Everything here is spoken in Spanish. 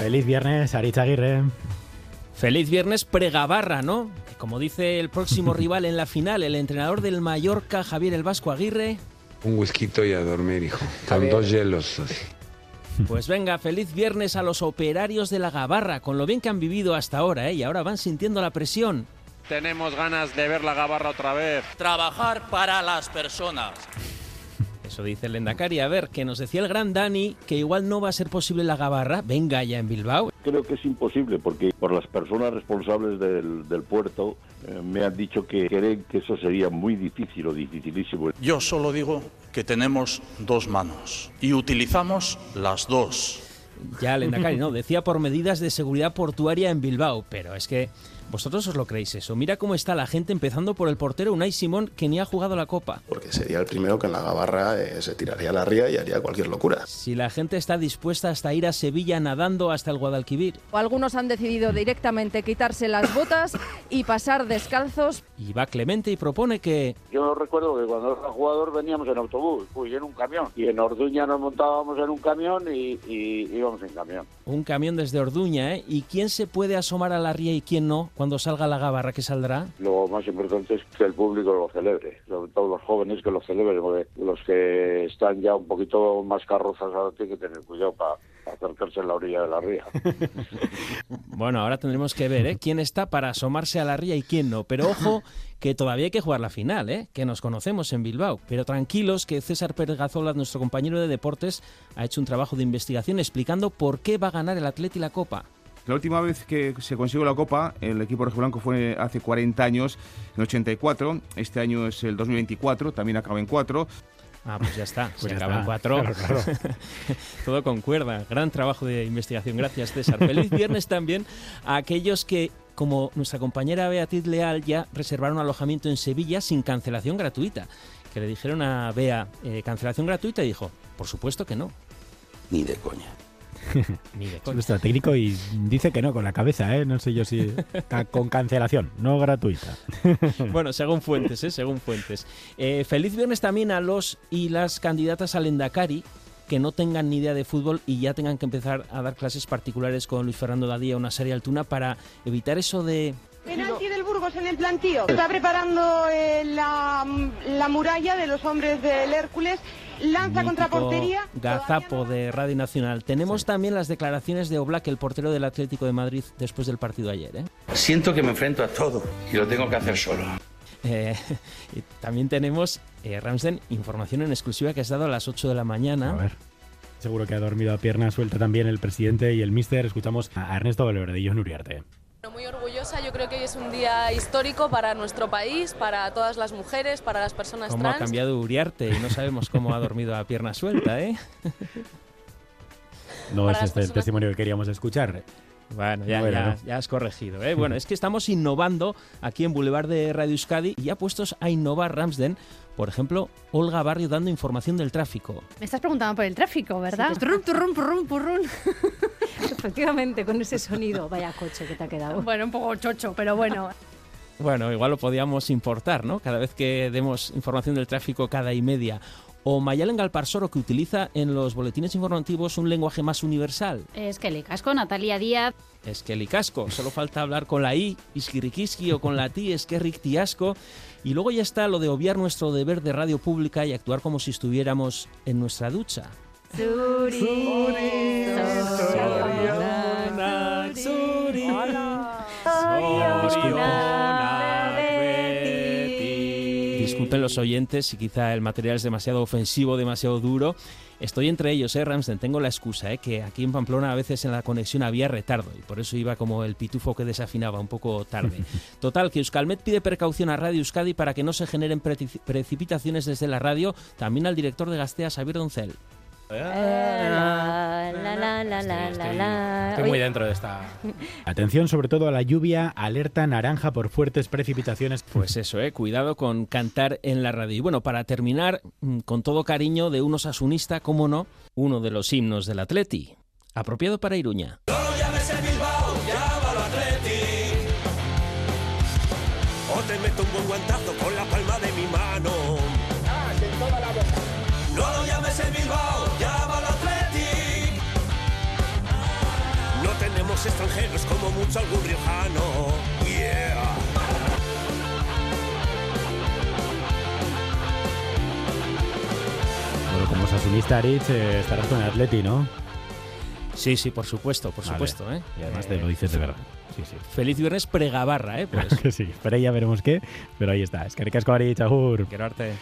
Feliz viernes, Aritz Aguirre. Feliz viernes pregabarra, ¿no? Como dice el próximo rival en la final, el entrenador del Mallorca, Javier el Vasco Aguirre. Un whisky y a dormir, hijo. Con dos hielos. Pues venga, feliz viernes a los operarios de la Gabarra, con lo bien que han vivido hasta ahora, ¿eh? Y ahora van sintiendo la presión. Tenemos ganas de ver la Gabarra otra vez. Trabajar para las personas. Eso dice el Endacari. A ver, que nos decía el gran Dani que igual no va a ser posible la gabarra. Venga ya en Bilbao. Creo que es imposible porque por las personas responsables del, del puerto eh, me han dicho que creen que eso sería muy difícil o dificilísimo. Yo solo digo que tenemos dos manos y utilizamos las dos. Ya el Endacari, no, decía por medidas de seguridad portuaria en Bilbao, pero es que ¿Vosotros os lo creéis eso? Mira cómo está la gente, empezando por el portero Unai Simón, que ni ha jugado la Copa. Porque sería el primero que en la gabarra eh, se tiraría a la ría y haría cualquier locura. Si la gente está dispuesta hasta ir a Sevilla nadando hasta el Guadalquivir. Algunos han decidido directamente quitarse las botas y pasar descalzos. Y va Clemente y propone que... Yo recuerdo que cuando era jugador veníamos en autobús, fui en un camión. Y en Orduña nos montábamos en un camión y, y íbamos en camión. Un camión desde Orduña, ¿eh? ¿Y quién se puede asomar a la ría y quién no? Cuando salga la gabarra que saldrá? Lo más importante es que el público lo celebre, sobre todo los jóvenes que lo celebren, porque los que están ya un poquito más carrozas ahora tienen que tener cuidado para acercarse a la orilla de la ría. bueno, ahora tendremos que ver ¿eh? quién está para asomarse a la ría y quién no. Pero ojo, que todavía hay que jugar la final, ¿eh? que nos conocemos en Bilbao. Pero tranquilos, que César Pérez Gazola, nuestro compañero de deportes, ha hecho un trabajo de investigación explicando por qué va a ganar el Atleti la Copa. La última vez que se consiguió la Copa, el equipo rojiblanco fue hace 40 años, en 84. Este año es el 2024, también acaba en 4. Ah, pues ya está, Pues se ya acaba en está, cuatro. claro, claro. Todo concuerda. Gran trabajo de investigación. Gracias, César. Feliz viernes también a aquellos que, como nuestra compañera Beatriz Leal, ya reservaron alojamiento en Sevilla sin cancelación gratuita. Que le dijeron a Bea, eh, cancelación gratuita, y dijo, por supuesto que no. Ni de coña. Ni de Es coña. nuestro técnico y dice que no con la cabeza, ¿eh? No sé yo si con cancelación, no gratuita. Bueno, según fuentes, ¿eh? según fuentes. Eh, feliz viernes también a los y las candidatas al Endacari que no tengan ni idea de fútbol y ya tengan que empezar a dar clases particulares con Luis Fernando Dadía o una serie Altuna para evitar eso de Burgos en el plantío. Está preparando eh, la, la muralla de los hombres del Hércules. Lanza contra portería. gazapo de Radio Nacional. Tenemos también las declaraciones de Oblak, el portero del Atlético de Madrid, después del partido ayer. ¿eh? Siento que me enfrento a todo y lo tengo que hacer solo. Eh, y también tenemos, eh, Ramsden, información en exclusiva que has dado a las 8 de la mañana. A ver. Seguro que ha dormido a pierna suelta también el presidente y el míster. Escuchamos a Ernesto Valverde y John Uriarte. Muy yo creo que hoy es un día histórico para nuestro país, para todas las mujeres, para las personas ¿Cómo ha trans. cambiado Uriarte? Y no sabemos cómo ha dormido a pierna suelta, ¿eh? No Para es este el personas- testimonio que queríamos escuchar. Bueno, ya, Bueno, ya, ¿no? ya has corregido. ¿eh? Bueno, es que estamos innovando aquí en Boulevard de Radio Euskadi y ya puestos a innovar Ramsden. Por ejemplo, Olga Barrio dando información del tráfico. Me estás preguntando por el tráfico, ¿verdad? Sí, purrún. Efectivamente, con ese sonido. Vaya coche que te ha quedado. Bueno, un poco chocho, pero bueno. Bueno, igual lo podíamos importar, ¿no? Cada vez que demos información del tráfico cada y media. O Mayalen Galparsoro, que utiliza en los boletines informativos un lenguaje más universal. Es que le casco Natalia Díaz. Es que casco, solo falta hablar con la I, Iskirikiski, o con la T, es que Tiasco. Y luego ya está lo de obviar nuestro deber de radio pública y actuar como si estuviéramos en nuestra ducha. Disculpen los oyentes si quizá el material es demasiado ofensivo, demasiado duro. Estoy entre ellos, ¿eh, Ramsden? Tengo la excusa, ¿eh? Que aquí en Pamplona a veces en la conexión había retardo y por eso iba como el pitufo que desafinaba un poco tarde. Total, que Euskalmet pide precaución a Radio Euskadi para que no se generen preci- precipitaciones desde la radio, también al director de Gastea, Xavier Doncel. Estoy muy dentro de esta. Atención sobre todo a la lluvia, alerta naranja por fuertes precipitaciones. Pues eso, eh, cuidado con cantar en la radio. Y bueno, para terminar, mm, con todo cariño de un osasunista, cómo no, uno de los himnos del Atleti. Apropiado para Iruña. llames el Bilbao, llámalo Atleti. O te meto un buen guantazo con la palma de mi mano. Extranjeros como mucho algún riojano. Yeah. Bueno, como sasunista, Aritz, eh, estarás con el Atleti, ¿no? Sí, sí, por supuesto, por Vale. supuesto. ¿eh? Y además te lo dices de verdad. Sí, sí. Feliz viernes pregabarra, ¿eh? Que sí. Pero ya veremos qué. Pero ahí está. Es que ricasco, Aritz, agur. Quiero arte.